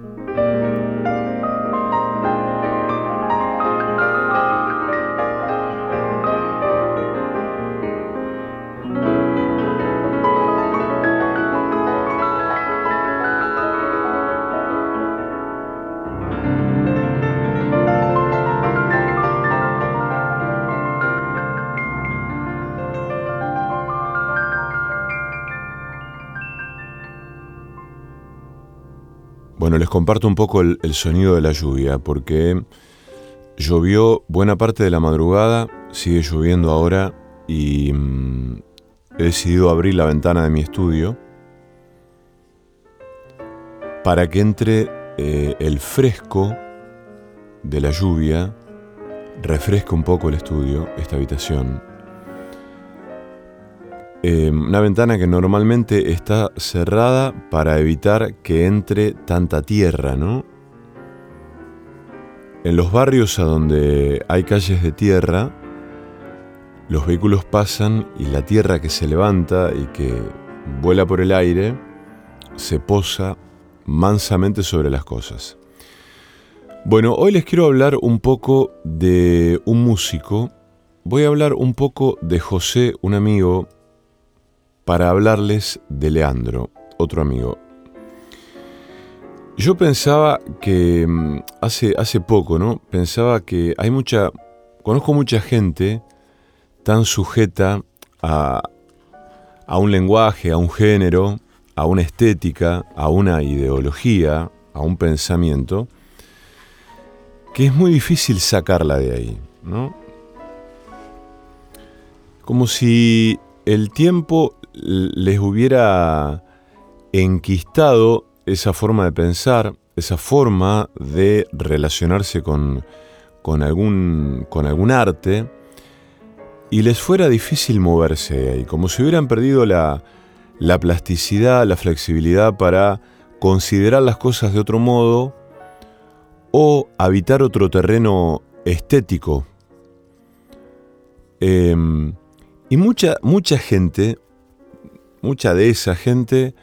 Bueno, les comparto un poco el, sonido de la lluvia, porque llovió buena parte de la madrugada, sigue lloviendo ahora y mm, he decidido abrir la ventana de mi estudio para que entre eh, el fresco de la lluvia, refresque un poco el estudio, esta habitación. Em, una ventana que normalmente está cerrada para evitar que entre tanta tierra, ¿no? En los barrios a donde hay calles de tierra, los vehículos pasan y la tierra que se levanta y que vuela por el aire se posa mansamente sobre las cosas. Bueno, hoy les quiero hablar un poco de un músico. Voy a hablar un poco de José, un amigo para hablarles de Leandro, otro amigo. Yo pensaba que mm, hace, hace poco, ¿no? Pensaba que hay mucha, conozco mucha gente tan sujeta a, a un lenguaje, a un género, a una estética, a una ideología, a un pensamiento, que es muy difícil sacarla de ahí, ¿no? Como si el tiempo les hubiera enquistado esa forma de pensar, esa forma de relacionarse con, con, algún, con algún arte, y les fuera difícil moverse de ahí, como si hubieran perdido la, la plasticidad, la flexibilidad para considerar las cosas de otro modo o habitar otro terreno estético. Em, y mucha, mucha gente mucha de esa gente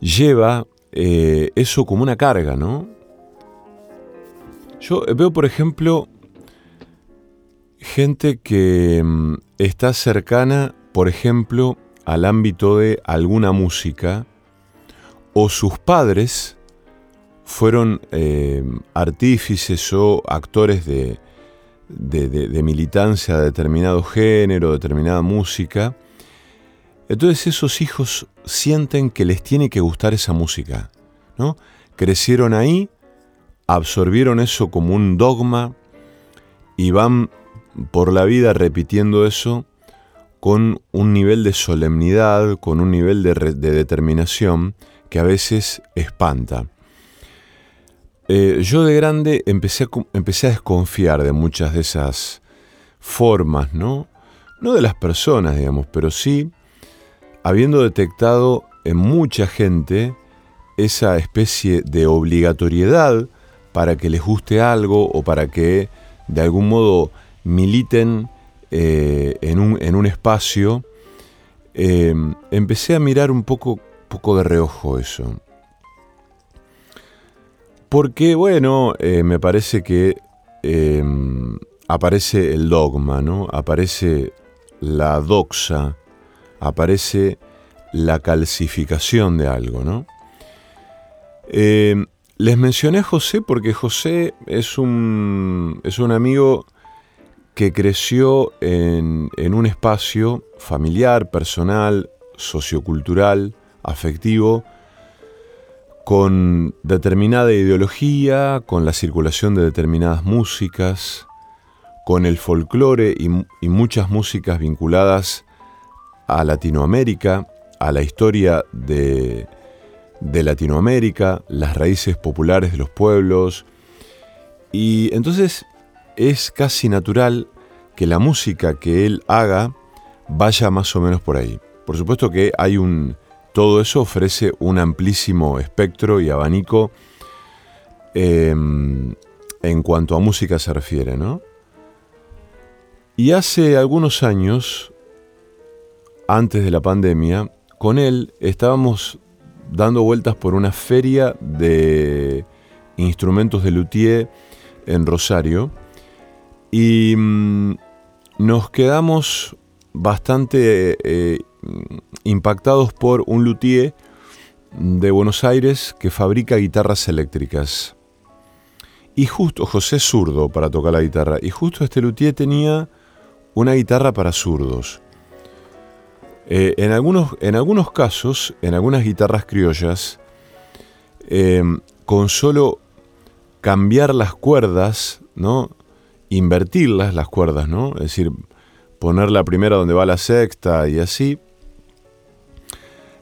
lleva eh, eso como una carga, ¿no? Yo veo, por ejemplo, gente que mm, está cercana, por ejemplo, al ámbito de alguna música, o sus padres fueron eh, artífices o actores de, de militancia de determinado género, determinada música, entonces esos hijos sienten que les tiene que gustar esa música, ¿no? Crecieron ahí, absorbieron eso como un dogma y van por la vida repitiendo eso con un nivel de solemnidad, con un nivel de, determinación que a veces espanta. Eh, yo de grande empecé a, desconfiar de muchas de esas formas, ¿no? No de las personas, digamos, pero sí habiendo detectado en mucha gente esa especie de obligatoriedad para que les guste algo o para que de algún modo militen eh, en, un, espacio, eh, empecé a mirar un poco, poco de reojo eso. Porque, bueno, eh, me parece que aparece el dogma, ¿no? Aparece la doxa, aparece la calcificación de algo, ¿no? Eh, les mencioné a José porque José es un, es un amigo que creció en, en un espacio familiar, personal, sociocultural, afectivo, con determinada ideología, con la circulación de determinadas músicas, con el folclore y, y muchas músicas vinculadas a Latinoamérica, a la historia de, Latinoamérica, las raíces populares de los pueblos. Y entonces es casi natural que la música que él haga vaya más o menos por ahí. Por supuesto que hay un... Todo eso ofrece un amplísimo espectro y abanico em, en cuanto a música se refiere, ¿no? Y hace algunos años antes de la pandemia, con él estábamos dando vueltas por una feria de, instrumentos de luthier en Rosario y mm, nos quedamos bastante eh, impactados por un luthier de Buenos Aires que fabrica guitarras eléctricas. Y justo, José zurdo para tocar la guitarra, y justo este luthier tenía una guitarra para zurdos. Eh, en, algunos, en algunos casos, en algunas guitarras criollas, em, con solo cambiar las cuerdas, ¿no? invertirlas las cuerdas, ¿no? es decir, poner la primera donde va la sexta y así,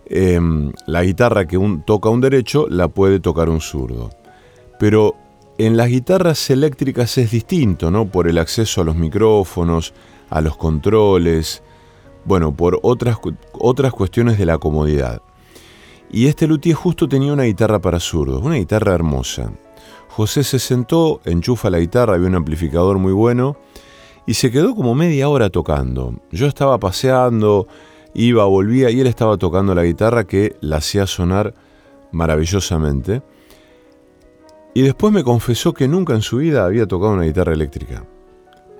em, la guitarra que un, toca un derecho la puede tocar un zurdo. Pero en las guitarras eléctricas es distinto, ¿no? Por el acceso a los micrófonos, a los controles, bueno, por otras, otras cuestiones de la comodidad. Y este luthier justo tenía una guitarra para zurdos, una guitarra hermosa. José se sentó, enchufa la guitarra, había un amplificador muy bueno, y se quedó como media hora tocando. Yo estaba paseando, iba, volvía, y él estaba tocando la guitarra que la hacía sonar maravillosamente. Y después me confesó que nunca en su vida había tocado una guitarra eléctrica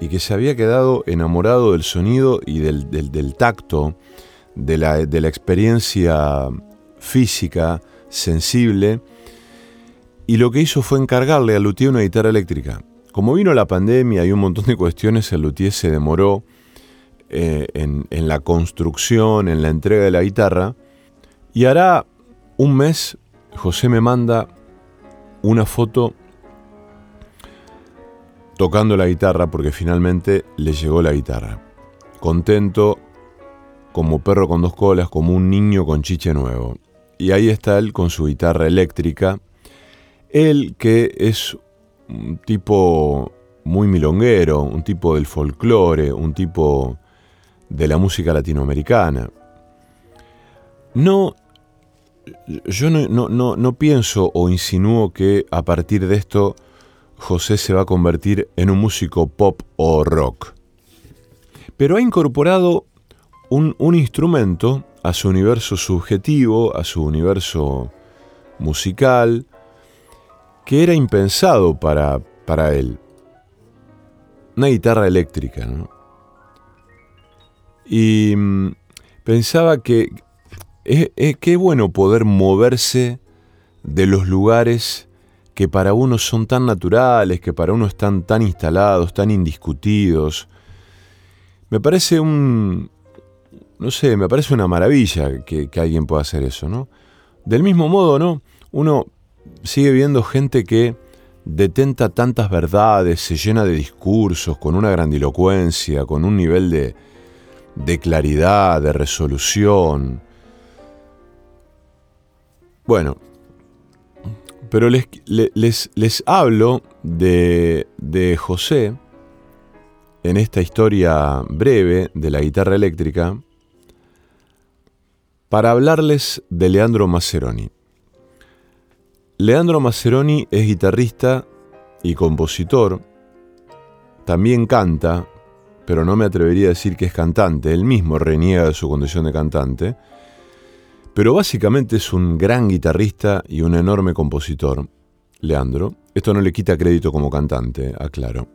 y que se había quedado enamorado del sonido y del, tacto, de la, experiencia física, sensible, y lo que hizo fue encargarle a Luthier una guitarra eléctrica. Como vino la pandemia y un montón de cuestiones, el Luthier se demoró eh, en, en la construcción, en la entrega de la guitarra, y hará un mes José me manda una foto tocando la guitarra porque finalmente le llegó la guitarra. Contento, como perro con dos colas, como un niño con chiche nuevo. Y ahí está él con su guitarra eléctrica. Él que es un tipo muy milonguero, un tipo del folclore, un tipo de la música latinoamericana. No, yo no, no, no pienso o insinúo que a partir de esto José se va a convertir en un músico pop o rock. Pero ha incorporado un, instrumento a su universo subjetivo, a su universo musical, que era impensado para, para él. Una guitarra eléctrica, Y mm, pensaba que qué bueno poder moverse de los lugares que para uno son tan naturales, que para uno están tan instalados, tan indiscutidos. Me parece un, no sé, me parece una maravilla que, alguien pueda hacer eso, ¿no? Del mismo modo, ¿no? Uno sigue viendo gente que detenta tantas verdades, se llena de discursos, con una grandilocuencia, con un nivel de, de claridad, de resolución. Bueno, pero les, les, hablo de, de José en esta historia breve de la guitarra eléctrica para hablarles de Leandro Maceroni. Leandro Maceroni es guitarrista y compositor, también canta, pero no me atrevería a decir que es cantante, él mismo reniega de su condición de cantante, pero básicamente es un gran guitarrista y un enorme compositor, Leandro. Esto no le quita crédito como cantante, aclaro.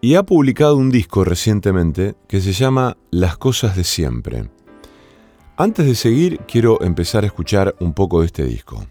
Y ha publicado un disco recientemente que se llama Las cosas de siempre. Antes de seguir, quiero empezar a escuchar un poco de este disco.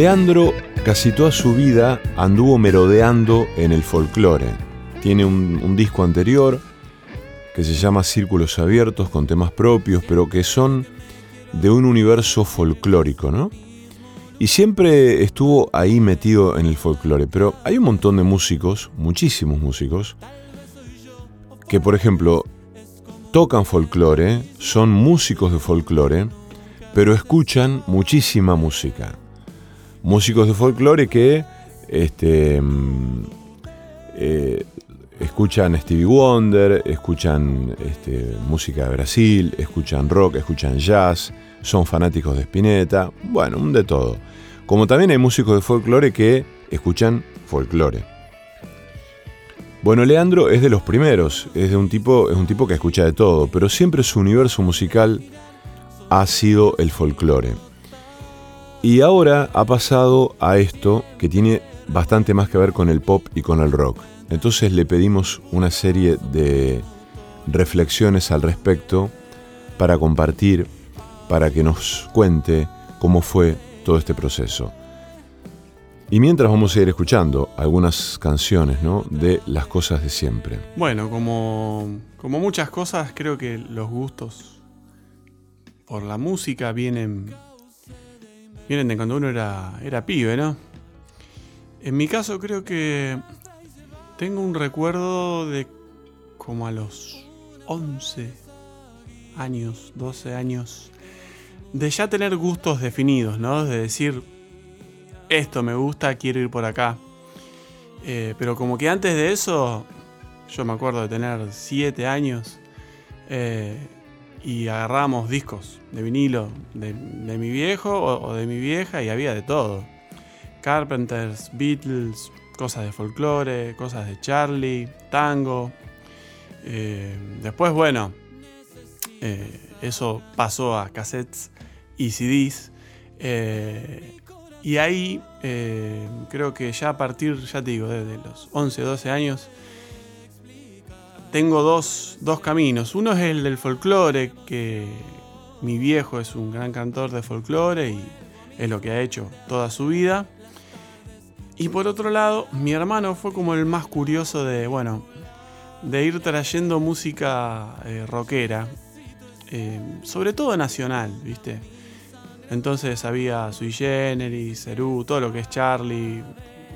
Leandro casi toda su vida anduvo merodeando en el folclore. Tiene un, disco anterior que se llama Círculos Abiertos con temas propios, pero que son de un universo folclórico, ¿no? Y siempre estuvo ahí metido en el folclore, pero hay un montón de músicos, muchísimos músicos, que por ejemplo tocan folclore, son músicos de folclore, pero escuchan muchísima música. Músicos de folclore que este, mm, eh, escuchan Stevie Wonder, escuchan este, música de Brasil, escuchan rock, escuchan jazz, son fanáticos de Spinetta, bueno, un de todo. Como también hay músicos de folclore que escuchan folclore. Bueno, Leandro es de los primeros, es, de un tipo, es un tipo que escucha de todo, pero siempre su universo musical ha sido el folclore. Y ahora ha pasado a esto que tiene bastante más que ver con el pop y con el rock. Entonces le pedimos una serie de reflexiones al respecto para compartir, para que nos cuente cómo fue todo este proceso. Y mientras vamos a ir escuchando algunas canciones ¿no? de las cosas de siempre. Bueno, como, como muchas cosas, creo que los gustos por la música vienen, vienen de cuando uno era, era pibe, ¿no? En mi caso creo que tengo un recuerdo de como a los 11 años, 12 años, de ya tener gustos definidos, ¿no? De decir, esto me gusta, quiero ir por acá. Eh, pero como que antes de eso, yo me acuerdo de tener 7 años eh, y agarramos discos de vinilo de, mi viejo o, de mi vieja y había de todo. Carpenters, Beatles, cosas de folclore, cosas de Charlie, tango. Eh, después, bueno, eso pasó a cassettes y CDs. Eh, y ahí eh, creo que ya a partir, ya te digo, desde los 11, 12 años, tengo dos, dos caminos. Uno es el del folclore, que mi viejo es un gran cantor de folclore y es lo que ha hecho toda su vida. Y por otro lado, mi hermano fue como el más curioso de, bueno, de ir trayendo música eh, rockera, sobre todo nacional, ¿viste? Entonces había Sui Generis, Cerú, todo lo que es Charlie,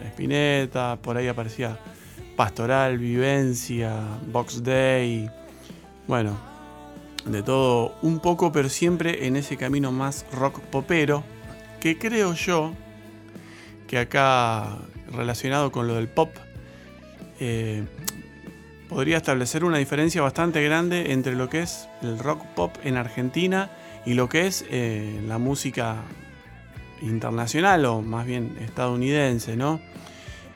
Spinetta, por ahí aparecía Pastoral, Vivencia, Box Day, bueno, de todo un poco, pero siempre en ese camino más rock popero, que creo yo que acá relacionado con lo del pop, eh, podría establecer una diferencia bastante grande entre lo que es el rock pop en Argentina y lo que es eh, la música internacional o más bien estadounidense, ¿no?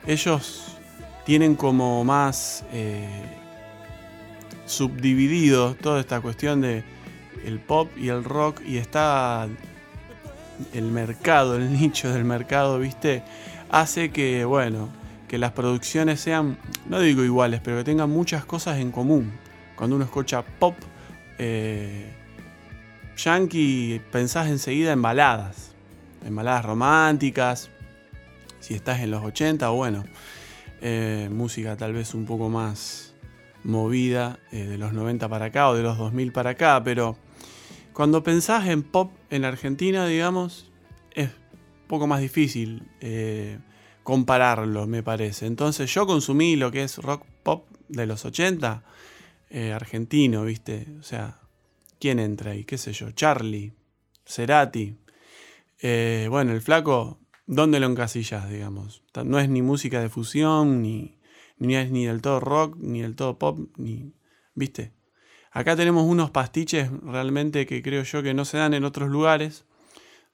Ellos tienen como más eh, subdividido toda esta cuestión de el pop y el rock y está el mercado, el nicho del mercado, ¿viste? Hace que, bueno, que las producciones sean, no digo iguales, pero que tengan muchas cosas en común. Cuando uno escucha pop, eh, yankee pensás enseguida en baladas, en baladas románticas, si estás en los 80 o bueno, eh, música tal vez un poco más movida eh, de los 90 para acá o de los 2000 para acá, pero cuando pensás en pop en Argentina, digamos, es poco más difícil eh, compararlo, me parece. Entonces yo consumí lo que es rock pop de los 80, argentino, ¿viste? O sea, ¿Quién entra ahí? ¿Qué sé yo? Charlie, Cerati. Eh, bueno, el flaco, ¿dónde lo encasillas, digamos? No es ni música de fusión, ni, ni es ni del todo rock, ni del todo pop, ni. ¿Viste? Acá tenemos unos pastiches realmente que creo yo que no se dan en otros lugares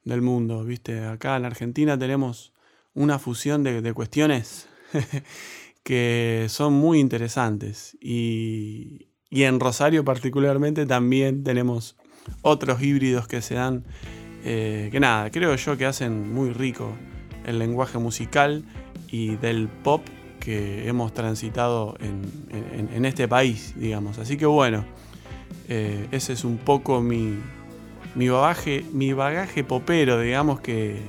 del mundo, ¿viste? Acá en Argentina tenemos una fusión de, cuestiones que son muy interesantes y, y en Rosario particularmente también tenemos otros híbridos que se dan, eh, que nada, creo yo que hacen muy rico el lenguaje musical y del pop que hemos transitado en, este país, digamos. Así que bueno, eh, ese es un poco mi, mi, bagaje, mi bagaje popero, digamos, que,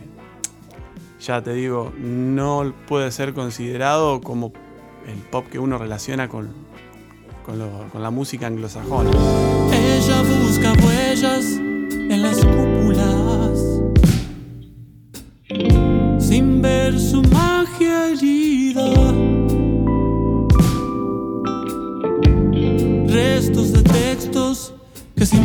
ya te digo, no puede ser considerado como el pop que uno relaciona con, con, la música anglosajona. Ella busca huellas en las cúpulas, sin ver su magia que se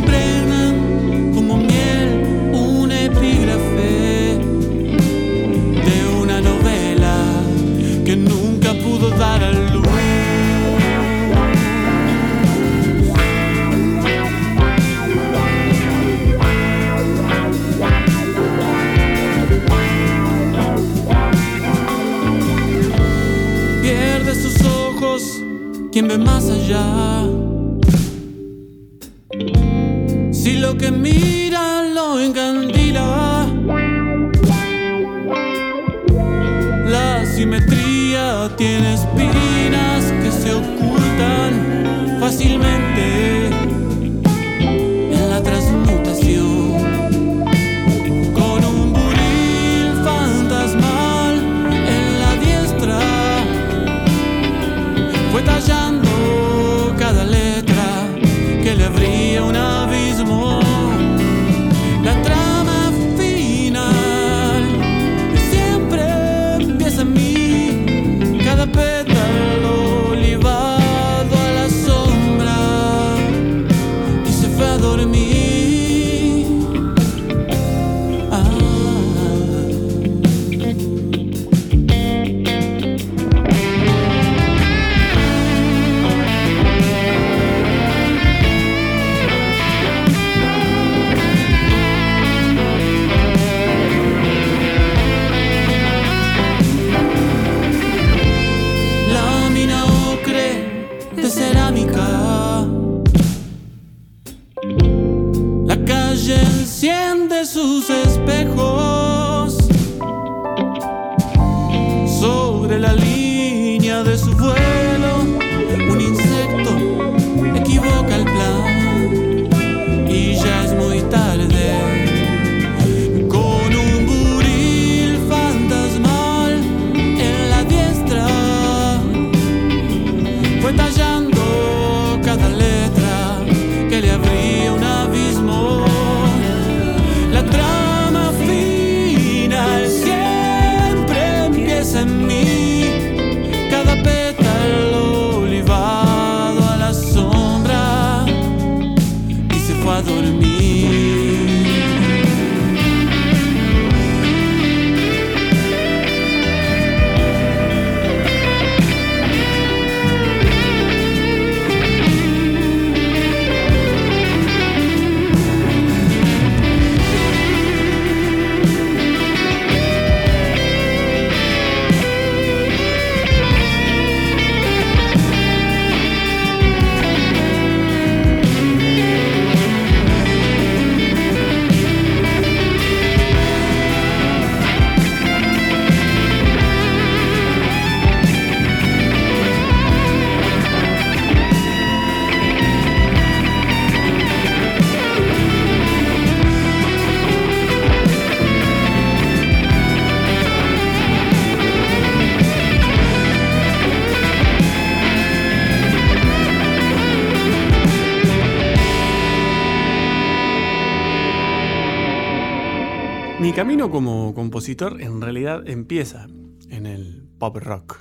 como compositor en realidad empieza en el pop rock.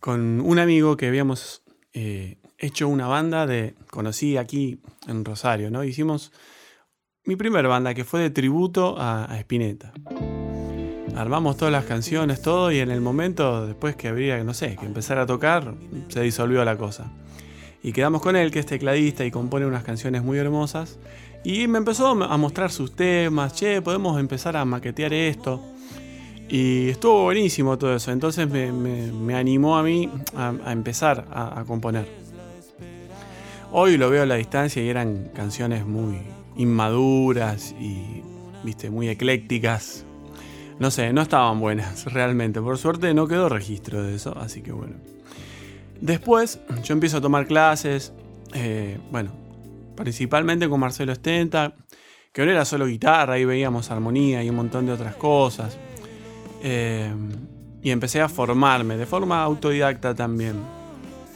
Con un amigo que habíamos eh, hecho una banda de. conocí aquí en Rosario, ¿no? Hicimos mi primera banda que fue de tributo a, a Spinetta. Armamos todas las canciones, todo, y en el momento, después que habría, no sé, que empezar a tocar, se disolvió la cosa. Y quedamos con él, que es tecladista y compone unas canciones muy hermosas. Y me empezó a mostrar sus temas, che, podemos empezar a maquetear esto. Y estuvo buenísimo todo eso, entonces me, animó a mí a, empezar a, a componer. Hoy lo veo a la distancia y eran canciones muy inmaduras y, viste, muy eclécticas. No sé, no estaban buenas realmente. Por suerte no quedó registro de eso, así que bueno. Después yo empiezo a tomar clases, eh, bueno, principalmente con Marcelo Estenta, que no era solo guitarra, ahí veíamos armonía y un montón de otras cosas. Eh, y empecé a formarme de forma autodidacta también.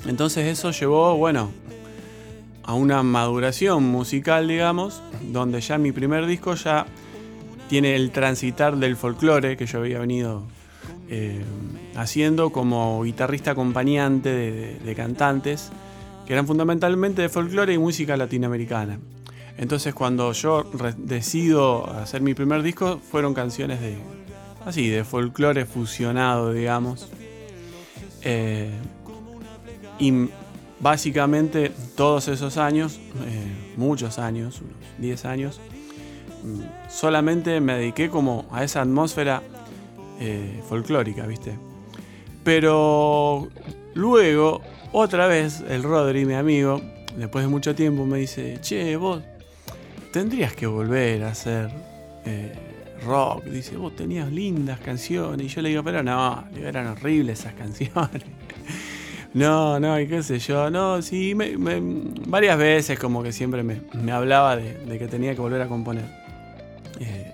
Entonces eso llevó, bueno, a una maduración musical, digamos, donde ya mi primer disco ya tiene el transitar del folclore que yo había venido eh, haciendo como guitarrista acompañante de, cantantes que eran fundamentalmente de folclore y música latinoamericana. Entonces cuando yo decido hacer mi primer disco fueron canciones de así de folclore fusionado, digamos. Eh, y básicamente todos esos años, eh, muchos años, unos 10 años, solamente me dediqué como a esa atmósfera eh, folclórica, ¿viste? Pero luego, otra vez, el Rodri, mi amigo, después de mucho tiempo, me dice, che, vos tendrías que volver a hacer eh, rock. Dice, vos tenías lindas canciones. Y yo le digo, pero no, eran horribles esas canciones. no, no, y qué sé yo. No, sí, varias veces como que siempre me, hablaba de, que tenía que volver a componer. Eh,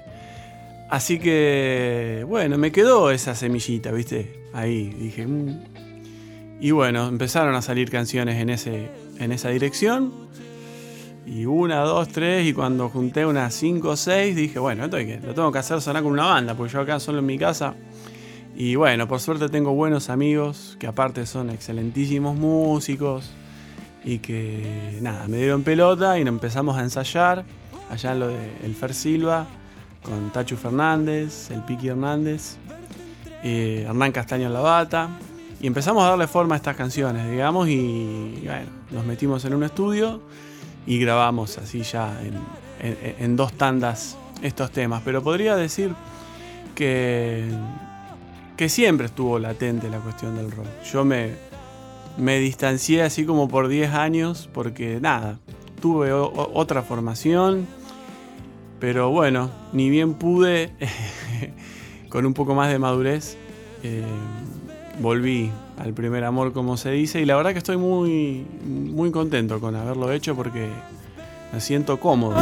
así que, bueno, me quedó esa semillita, ¿viste? Ahí, dije. Mm". Y bueno, empezaron a salir canciones en, ese, en esa dirección. Y una, dos, tres, y cuando junté unas cinco o seis, dije, bueno, esto hay que, lo tengo que hacer sonar con una banda, porque yo acá solo en mi casa. Y bueno, por suerte tengo buenos amigos, que aparte son excelentísimos músicos, y que nada, me dieron pelota y empezamos a ensayar, allá en lo de El Fer Silva, con Tachu Fernández, el Piqui Hernández, eh, Hernán Castaño en la bata. Y empezamos a darle forma a estas canciones, digamos, y bueno, nos metimos en un estudio y grabamos así ya en, dos tandas estos temas. Pero podría decir que, que siempre estuvo latente la cuestión del rock. Yo me, me distancié así como por 10 años porque nada, tuve otra formación. Pero bueno, ni bien pude, con un poco más de madurez, eh, volví al primer amor, como se dice, y la verdad que estoy muy, muy contento con haberlo hecho porque me siento cómodo.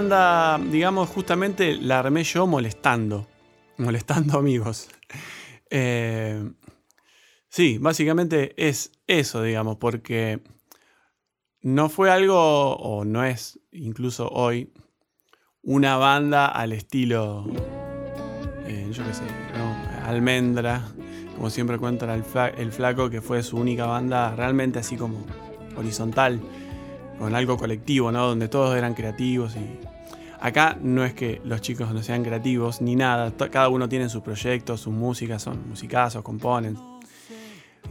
Banda, digamos, justamente la armé yo molestando. Molestando amigos. Eh, sí, básicamente es eso, digamos, porque no fue algo, o no es incluso hoy, una banda al estilo, eh, yo qué sé, Almendra, como siempre cuenta el, el flaco, que fue su única banda realmente así como horizontal con algo colectivo, ¿no? Donde todos eran creativos y acá no es que los chicos no sean creativos ni nada, cada uno tiene sus proyectos, sus músicas, son musicazos, componen.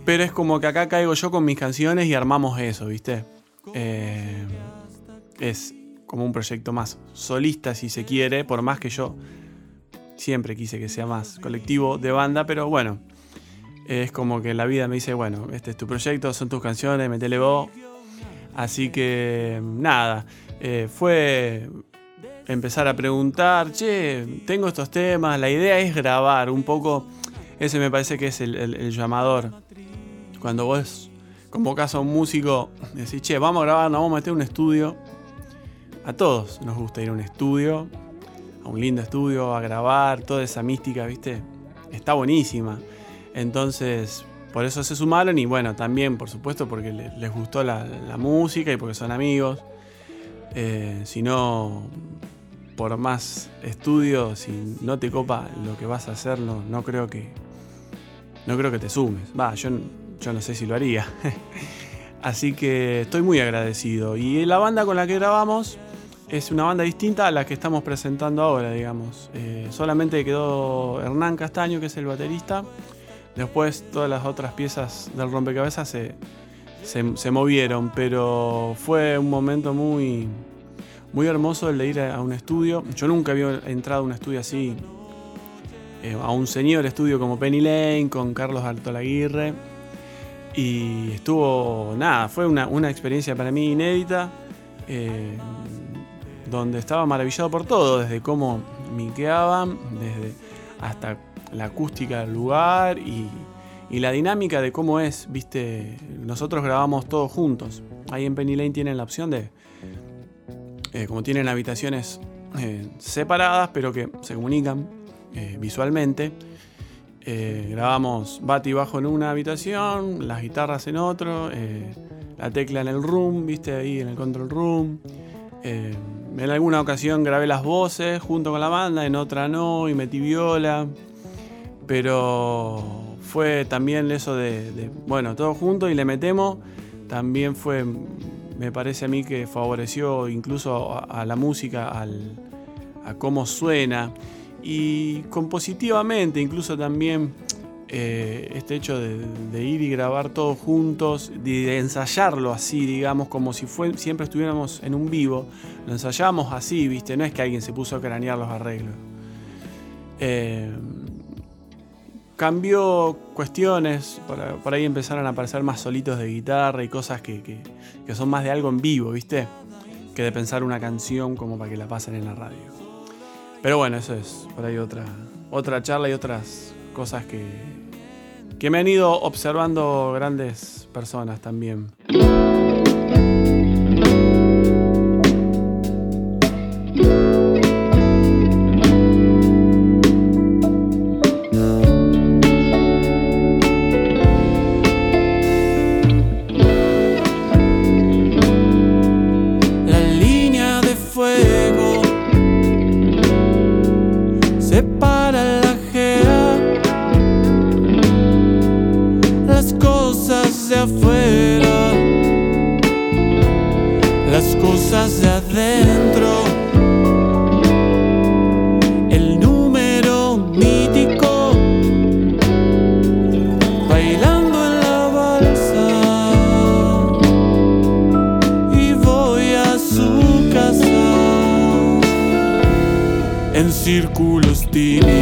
Pero es como que acá caigo yo con mis canciones y armamos eso, ¿viste? Eh, es como un proyecto más solista si se quiere, por más que yo siempre quise que sea más colectivo de banda, pero bueno, es como que la vida me dice, bueno, este es tu proyecto, son tus canciones, metele vos, Así que nada, eh, fue empezar a preguntar, che, tengo estos temas, la idea es grabar un poco, ese me parece que es el, llamador. Cuando vos convocás a un músico, decís, che, vamos a grabar, nos vamos a meter un estudio. A todos nos gusta ir a un estudio, a un lindo estudio, a grabar, toda esa mística, ¿viste? Está buenísima. Entonces, por eso se sumaron y bueno, también por supuesto porque les, gustó la, música y porque son amigos. Eh, si no, por más estudio, si no te copa lo que vas a hacer, no, creo que. No creo que te sumes. Va, yo, yo no sé si lo haría. Así que estoy muy agradecido. Y la banda con la que grabamos es una banda distinta a la que estamos presentando ahora, digamos. Eh, solamente quedó Hernán Castaño, que es el baterista. Después todas las otras piezas del rompecabezas se, se, movieron, pero fue un momento muy, muy hermoso el de ir a, un estudio. Yo nunca había entrado a un estudio así, eh, a un señor estudio como Penny Lane, con Carlos Altolaguirre. Y estuvo, nada, fue una, experiencia para mí inédita, eh, donde estaba maravillado por todo, desde cómo miqueaban, desde hasta la acústica del lugar y, la dinámica de cómo es, viste, nosotros grabamos todos juntos. Ahí en Penny Lane tienen la opción de, eh, como tienen habitaciones eh, separadas, pero que se comunican visualmente, eh, grabamos bati bajo en una habitación, las guitarras en otro, la tecla en el room, viste ahí en el control room. En alguna ocasión grabé las voces junto con la banda, en otra no, y metí viola. Pero fue también eso de, bueno, todo junto y le metemos. También fue, me parece a mí que favoreció incluso a, la música, a cómo suena y compositivamente, incluso también eh, este hecho de, ir y grabar todos juntos, de, ensayarlo así, digamos, como si siempre estuviéramos en un vivo, lo ensayamos así, ¿viste? No es que alguien se puso a cranear los arreglos. Eh, cambió cuestiones, por, ahí empezaron a aparecer más solitos de guitarra y cosas que, que son más de algo en vivo, ¿viste? Que de pensar una canción como para que la pasen en la radio. Pero bueno, eso es por ahí otra, otra charla y otras cosas que, que me han ido observando grandes personas también. círculos tibios.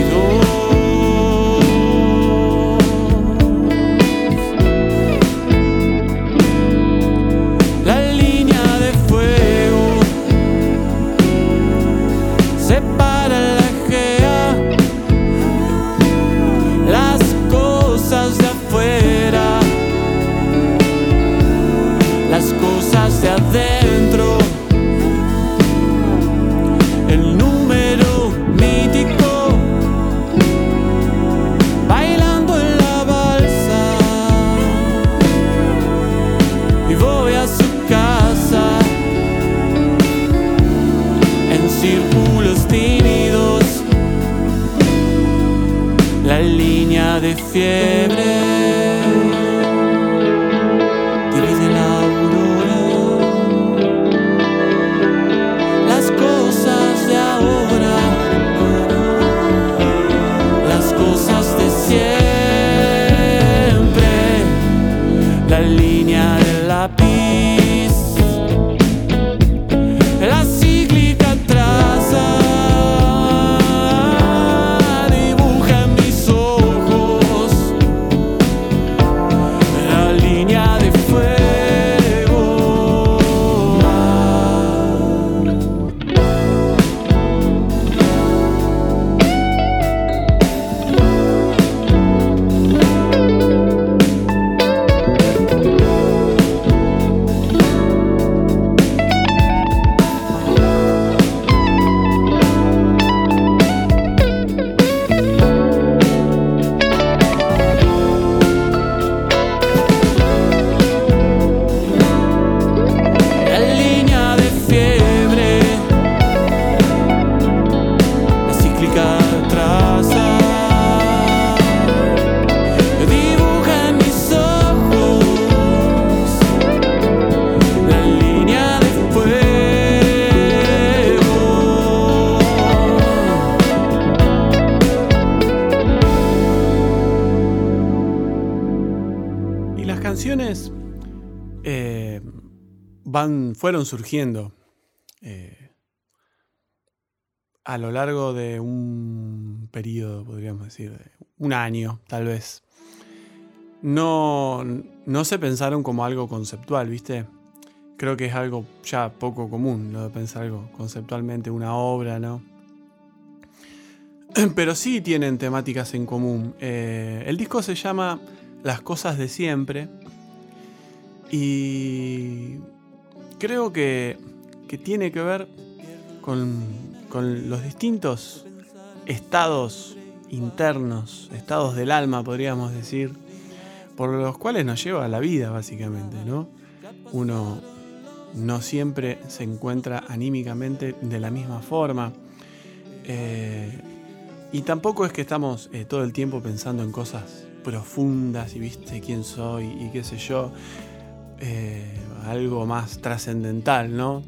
Fueron surgiendo eh, a lo largo de un periodo, podríamos decir, un año tal vez. No, no se pensaron como algo conceptual, ¿viste? Creo que es algo ya poco común lo de pensar algo conceptualmente, una obra, ¿no? Pero sí tienen temáticas en común. Eh, el disco se llama Las cosas de siempre y creo que, que tiene que ver con, con los distintos estados internos, estados del alma, podríamos decir, por los cuales nos lleva la vida, básicamente, ¿no? Uno no siempre se encuentra anímicamente de la misma forma. Eh, y tampoco es que estamos eh, todo el tiempo pensando en cosas profundas y viste quién soy y qué sé yo. Eh, algo más trascendental, ¿no?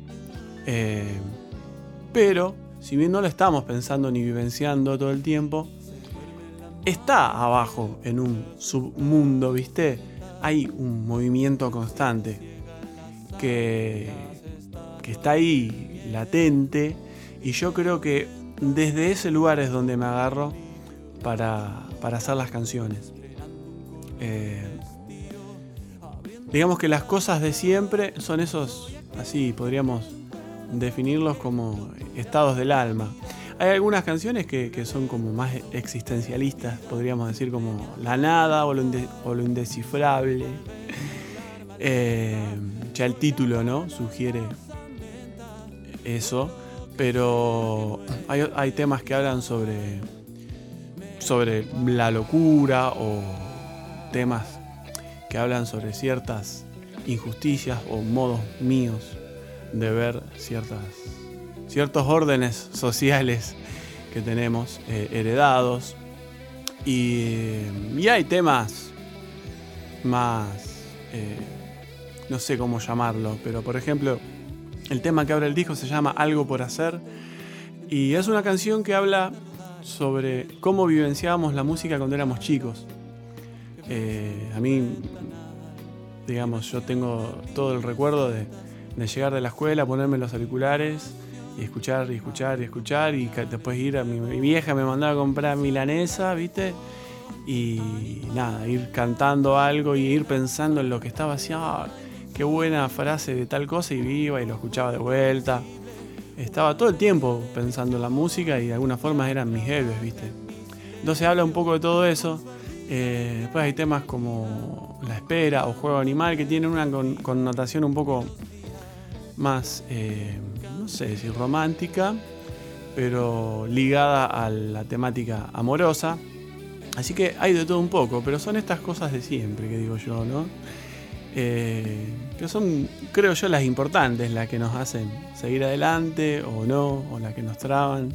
pero, si bien no lo estamos pensando ni vivenciando todo el tiempo, está abajo en un submundo, ¿viste? Hay un movimiento constante que, que está ahí latente y yo creo que desde ese lugar es donde me agarro para, hacer las canciones. Eh, digamos que las cosas de siempre son esos, así podríamos definirlos como estados del alma. Hay algunas canciones que, son como más existencialistas, podríamos decir como la nada o lo, indescifrable. Eh, ya el título, ¿no? Sugiere eso. Pero hay, temas que hablan sobre, sobre la locura o temas que hablan sobre ciertas injusticias o modos míos de ver ciertas ciertos órdenes sociales que tenemos eh, heredados. Y, hay temas más, eh, no sé cómo llamarlo, pero por ejemplo, el tema que abre el disco se llama Algo por hacer y es una canción que habla sobre cómo vivenciábamos la música cuando éramos chicos. Eh, a mí, digamos, yo tengo todo el recuerdo de, llegar de la escuela, ponerme los auriculares y escuchar y escuchar y escuchar y después ir a mi, vieja me mandaba a comprar milanesa, ¿viste? Y nada, ir cantando algo y ir pensando en lo que estaba haciendo, ah, qué buena frase de tal cosa y viva y lo escuchaba de vuelta. Estaba todo el tiempo pensando en la música y de alguna forma eran mis héroes, ¿viste? Entonces habla un poco de todo eso. Eh, después hay temas como La Espera o Juego Animal que tienen una connotación un poco más eh, sé si romántica, pero ligada a la temática amorosa. Así que hay de todo un poco, pero son estas cosas de siempre que digo yo, ¿no? Eh, que son, creo yo, las importantes, las que nos hacen seguir adelante o no, o las que nos traban.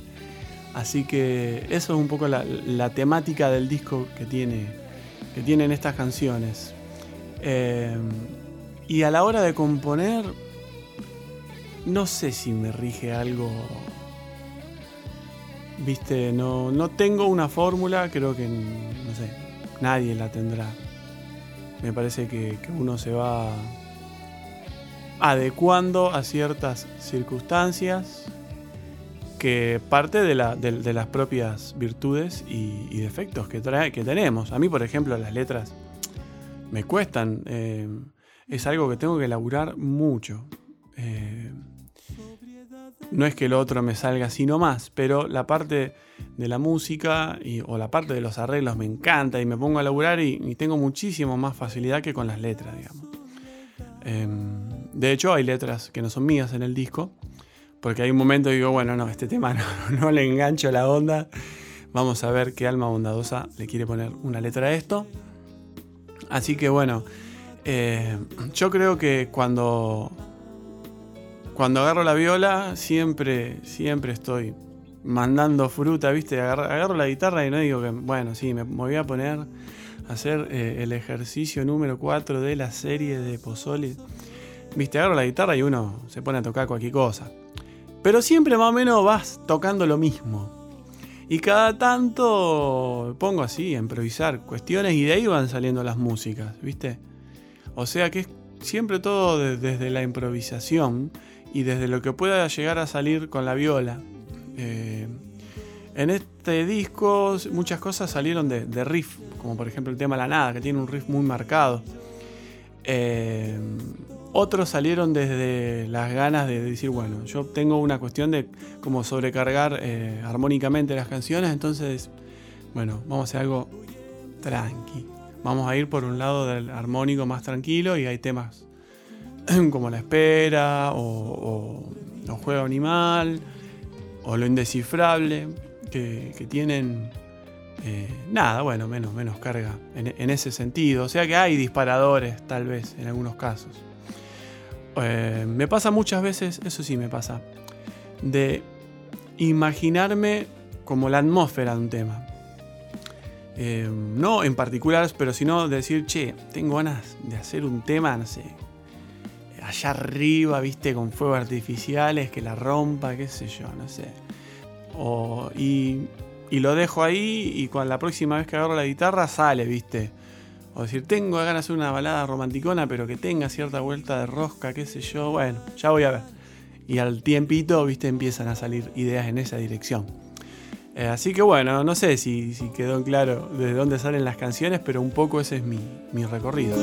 Así que eso es un poco la, temática del disco que, tiene, que tienen estas canciones. Eh, y a la hora de componer, no sé si me rige algo. Viste, no, no tengo una fórmula, creo que, nadie la tendrá. Me parece que, uno se va adecuando a ciertas circunstancias que parte de, las propias virtudes y, defectos que, tenemos. A mí, por ejemplo, las letras me cuestan. Eh, es algo que tengo que elaborar mucho. Eh, no es que lo otro me salga así nomás, pero la parte de la música o la parte de los arreglos me encanta y me pongo a laburar y, tengo muchísimo más facilidad que con las letras. Em, de hecho, hay letras que no son mías en el disco, porque hay un momento que digo, bueno, no, este tema no, le engancho la onda. Vamos a ver qué alma bondadosa le quiere poner una letra a esto. Así que bueno, eh, yo creo que cuando cuando agarro la viola, siempre, siempre estoy mandando fruta, ¿viste? Agarro, la guitarra y no digo que, bueno, sí, me, voy a poner a hacer eh, el ejercicio número 4 de la serie de Pozole. ¿Viste? Agarro la guitarra y uno se pone a tocar cualquier cosa. Pero siempre más o menos vas tocando lo mismo. Y cada tanto pongo así, a improvisar cuestiones y de ahí van saliendo las músicas, ¿viste? O sea que es siempre todo desde la improvisación y desde lo que pueda llegar a salir con la viola. Eh, en este disco muchas cosas salieron de, riff, como por ejemplo el tema La Nada, que tiene un riff muy marcado. Eh, otros salieron desde las ganas de decir, bueno, yo tengo una cuestión de como sobrecargar eh, armónicamente las canciones, entonces, bueno, vamos a hacer algo tranqui. Vamos a ir por un lado del armónico más tranquilo y hay temas como La Espera o, o, Juego Animal o Lo Indescifrable que, tienen eh, nada, bueno, menos, menos carga en, ese sentido. O sea que hay disparadores tal vez en algunos casos. Eh, me pasa muchas veces, eso sí me pasa, de imaginarme como la atmósfera de un tema. Eh, no en particular, pero sino decir, che, tengo ganas de hacer un tema, no sé, allá arriba, viste, con fuegos artificiales, que la rompa, qué sé yo, no sé. y, lo dejo ahí y cuando la próxima vez que agarro la guitarra sale, viste. O decir, tengo ganas de hacer una balada romanticona, pero que tenga cierta vuelta de rosca, qué sé yo, bueno, ya voy a ver. Y al tiempito, viste, empiezan a salir ideas en esa dirección. Eh, así que bueno, no sé si, quedó claro de dónde salen las canciones, pero un poco ese es mi, mi recorrido.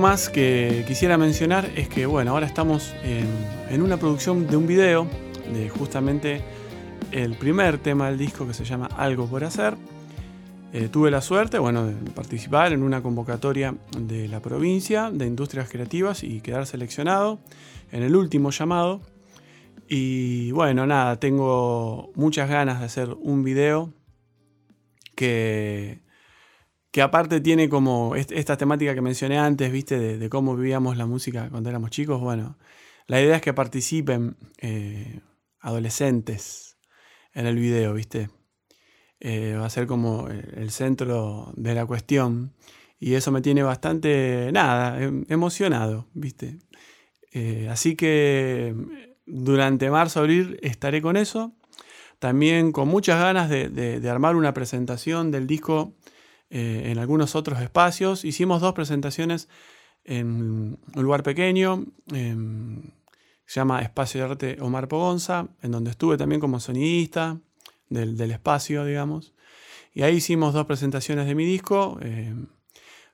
Más que quisiera mencionar es que, bueno, ahora estamos en, una producción de un video de justamente el primer tema del disco que se llama Algo por hacer. Eh, tuve la suerte, bueno, de participar en una convocatoria de la provincia de industrias creativas y quedar seleccionado en el último llamado. Y bueno, nada, tengo muchas ganas de hacer un video que que aparte tiene como esta temática que mencioné antes, viste, de, cómo vivíamos la música cuando éramos chicos. Bueno, la idea es que participen eh, adolescentes en el video, viste. Eh, va a ser como el centro de la cuestión. Y eso me tiene bastante, nada, em, emocionado, viste. Eh, así que durante marzo, abril estaré con eso. También con muchas ganas de armar una presentación del disco eh, en algunos otros espacios. Hicimos dos presentaciones en un lugar pequeño, se llama Espacio de Arte Omar Pogonza, en donde estuve también como sonidista del, espacio, digamos. Y ahí hicimos dos presentaciones de mi disco. Eh,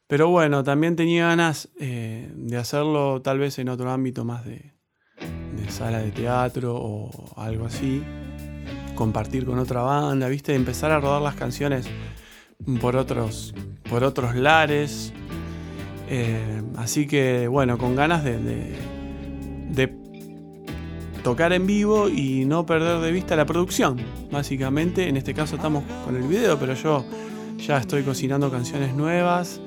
pero bueno, también tenía ganas eh, de hacerlo tal vez en otro ámbito más de, sala de teatro o algo así. Compartir con otra banda, ¿viste? Empezar a rodar las canciones por otros, por otros lares. Eh, así que bueno, con ganas de, de, tocar en vivo y no perder de vista la producción. Básicamente, en este caso estamos con el video, pero yo ya estoy cocinando canciones nuevas.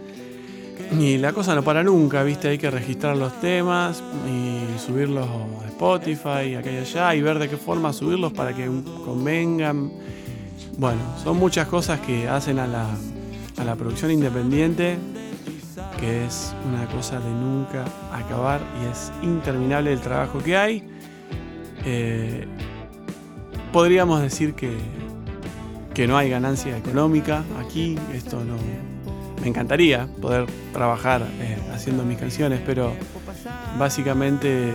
Y la cosa no para nunca, ¿viste? Hay que registrar los temas y subirlos a Spotify, acá y allá, y ver de qué forma subirlos para que convengan. Bueno, son muchas cosas que hacen a la, a la producción independiente que es una cosa de nunca acabar y es interminable el trabajo que hay. Eh, podríamos decir que, que no hay ganancia económica aquí, esto no... Me encantaría poder trabajar eh, haciendo mis canciones, pero básicamente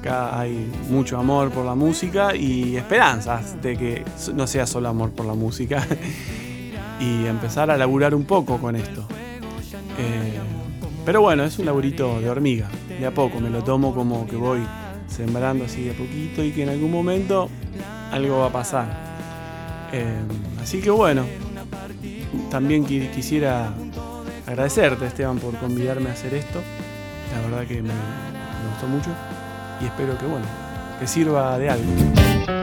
acá hay mucho amor por la música y esperanzas de que no sea solo amor por la música y empezar a laburar un poco con esto. Eh, pero bueno, es un laburito de hormiga, de a poco, me lo tomo como que voy sembrando así de a poquito y que en algún momento algo va a pasar. Eh, así que bueno, también quisiera agradecerte Esteban por convidarme a hacer esto. La verdad que me, me gustó mucho y espero que bueno, que sirva de algo.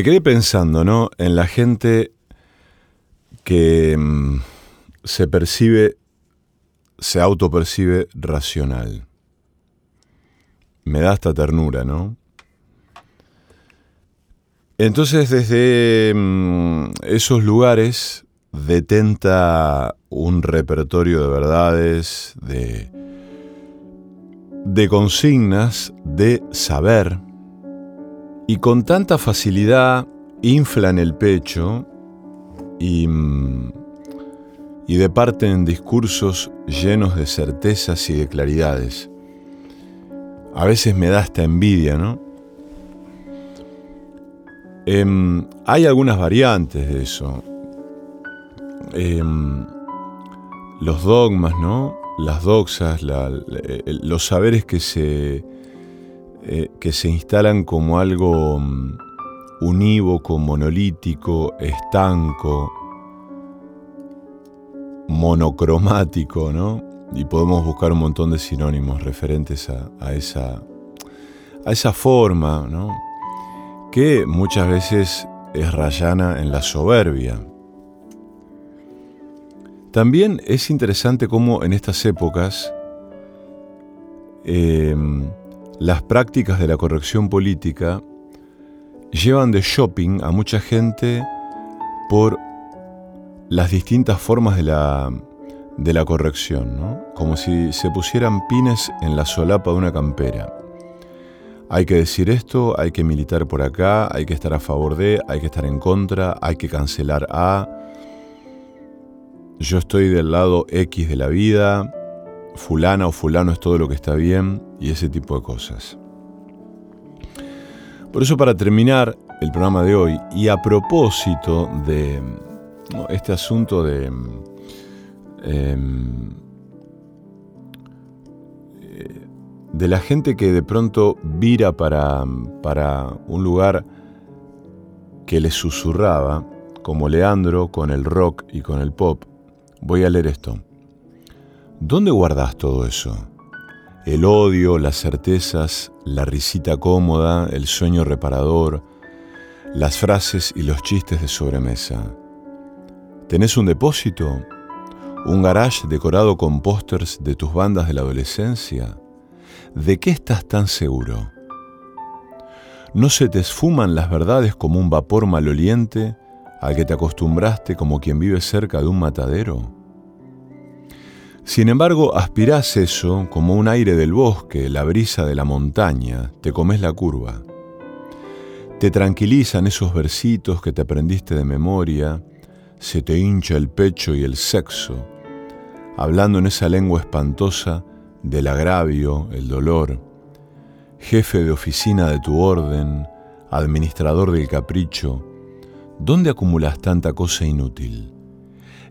Me quedé pensando, ¿no? En la gente que mm, se percibe, se autopercibe racional. Me da esta ternura, ¿no? Entonces desde mm, esos lugares detenta un repertorio de verdades, de, de consignas, de saber, y con tanta facilidad inflan el pecho y, mm, y departen discursos llenos de certezas y de claridades. A veces me da esta envidia, ¿no? Em, hay algunas variantes de eso. Em, los dogmas, ¿no? Las doxas, los saberes que se, eh, que se instalan como algo mm, unívoco, monolítico, estanco, monocromático, ¿no? Y podemos buscar un montón de sinónimos referentes a, esa, a esa forma, ¿no? que muchas veces es rayana en la soberbia. También es interesante cómo en estas épocas em, las prácticas de la corrección política llevan de shopping a mucha gente por las distintas formas de la, de la corrección, como si se pusieran pines en la solapa de una campera. Hay que decir esto, hay que militar por acá, hay que estar a favor de, hay que estar en contra, hay que cancelar A. Yo estoy del lado X de la vida, fulana o fulano es todo lo que está bien y ese tipo de cosas. Por eso para terminar el programa de hoy y a propósito de este asunto de... Em, de la gente que de pronto vira para, para un lugar que le susurraba, como Leandro con el rock y con el pop, voy a leer esto. ¿Dónde guardas todo eso? El odio, las certezas, la risita cómoda, el sueño reparador, las frases y los chistes de sobremesa. ¿Tenés un depósito? ¿Un garage decorado con pósters de tus bandas de la adolescencia? ¿De qué estás tan seguro? ¿No se te esfuman las verdades como un vapor maloliente al que te acostumbraste como quien vive cerca de un matadero? Sin embargo, aspirás eso como un aire del bosque, la brisa de la montaña, te comes la curva. Te tranquilizan esos versitos que te aprendiste de memoria, se te hincha el pecho y el sexo, hablando en esa lengua espantosa del agravio, el dolor, jefe de oficina de tu orden, administrador del capricho, ¿dónde acumulas tanta cosa inútil?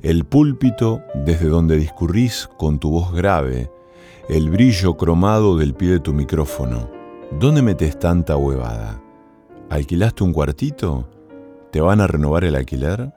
El púlpito desde donde discurrís con tu voz grave, el brillo cromado del pie de tu micrófono, ¿dónde metes tanta huevada? ¿Alquilaste un cuartito? ¿Te van a renovar el alquiler?